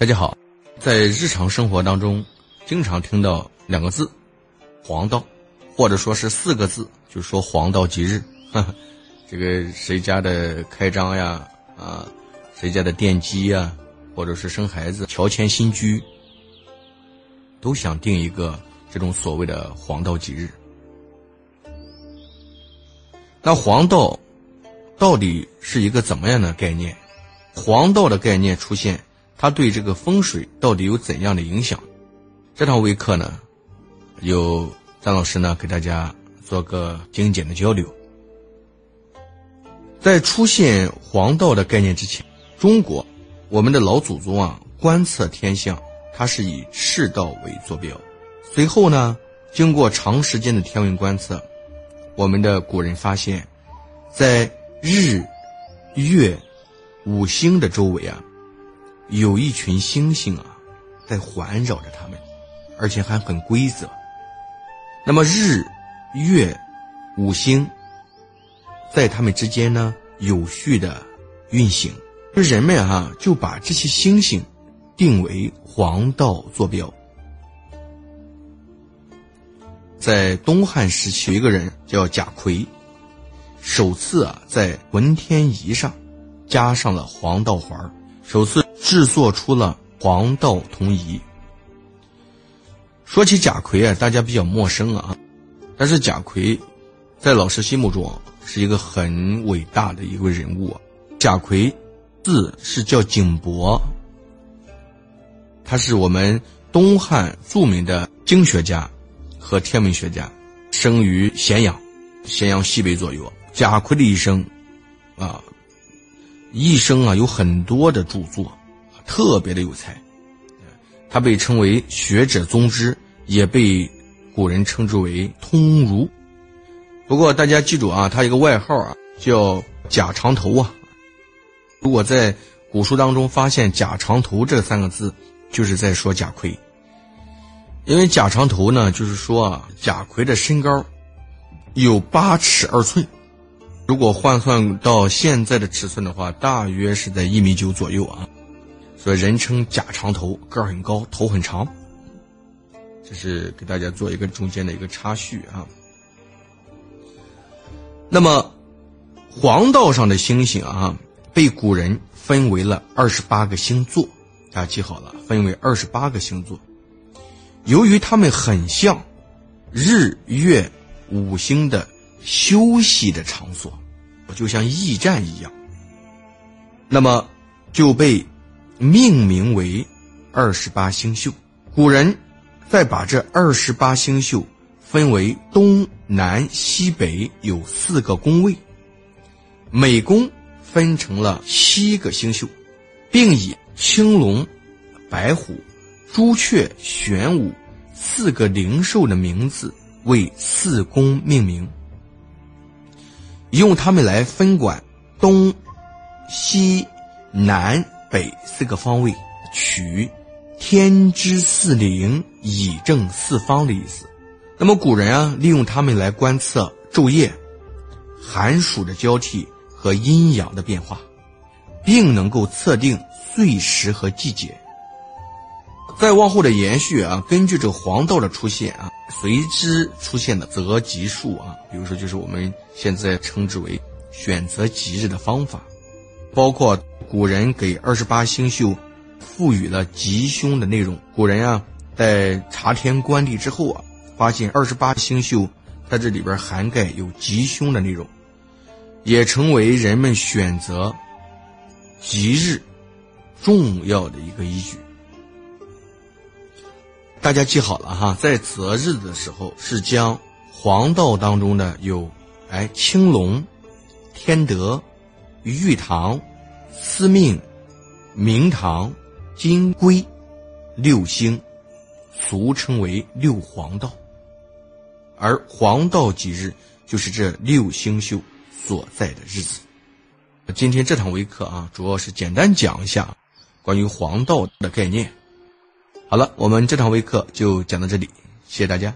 大家好，在日常生活当中，经常听到两个字“黄道”，或者说是四个字，就说“黄道吉日”。这个谁家的开张呀，啊，谁家的奠基呀，或者是生孩子、乔迁新居，都想定一个这种所谓的“黄道吉日”。那黄道到底是一个怎么样的概念？黄道的概念出现。它对这个风水到底有怎样的影响？这堂微课呢，由张老师呢给大家做个精简的交流。在出现黄道的概念之前，中国我们的老祖宗啊观测天象，它是以赤道为坐标。随后呢，经过长时间的天文观测，我们的古人发现，在日、月、五星的周围啊。有一群星星啊，在环绕着他们，而且还很规则。那么日、月、五星，在他们之间呢，有序的运行。人们哈就把这些星星定为黄道坐标。在东汉时期，有一个人叫贾逵，首次啊在文天仪上加上了黄道环首次。制作出了黄道同仪。说起贾逵啊，大家比较陌生啊，但是贾逵在老师心目中是一个很伟大的一位人物。贾逵字是叫景伯，他是我们东汉著名的经学家和天文学家，生于咸阳，咸阳西北左右。贾逵的一生啊，一生啊有很多的著作。特别的有才，他被称为学者宗之，也被古人称之为通儒。不过大家记住啊，他一个外号啊叫贾长头啊。如果在古书当中发现贾长头这三个字，就是在说贾逵。因为贾长头呢，就是说啊，贾逵的身高有八尺二寸，如果换算到现在的尺寸的话，大约是在一米九左右啊。所以人称假长头，个儿很高，头很长。这是给大家做一个中间的一个插叙啊。那么，黄道上的星星啊，被古人分为了二十八个星座，大家记好了，分为二十八个星座。由于它们很像日月五星的休息的场所，就像驿站一样，那么就被。命名为二十八星宿。古人再把这二十八星宿分为东南西北有四个宫位，每宫分成了七个星宿，并以青龙、白虎、朱雀、玄武四个灵兽的名字为四宫命名，用它们来分管东西南。北四个方位，取天之四灵，以正四方的意思。那么古人啊，利用它们来观测昼夜、寒暑的交替和阴阳的变化，并能够测定岁时和季节。再往后的延续啊，根据这个黄道的出现啊，随之出现的择吉术啊，比如说就是我们现在称之为选择吉日的方法，包括。古人给二十八星宿赋予了吉凶的内容。古人啊，在查天观地之后啊，发现二十八星宿在这里边涵盖有吉凶的内容，也成为人们选择吉日重要的一个依据。大家记好了哈，在择日的时候是将黄道当中的有哎青龙、天德、玉堂。司命、明堂、金龟、六星，俗称为六黄道。而黄道吉日就是这六星宿所在的日子。今天这堂微课啊，主要是简单讲一下关于黄道的概念。好了，我们这堂微课就讲到这里，谢谢大家。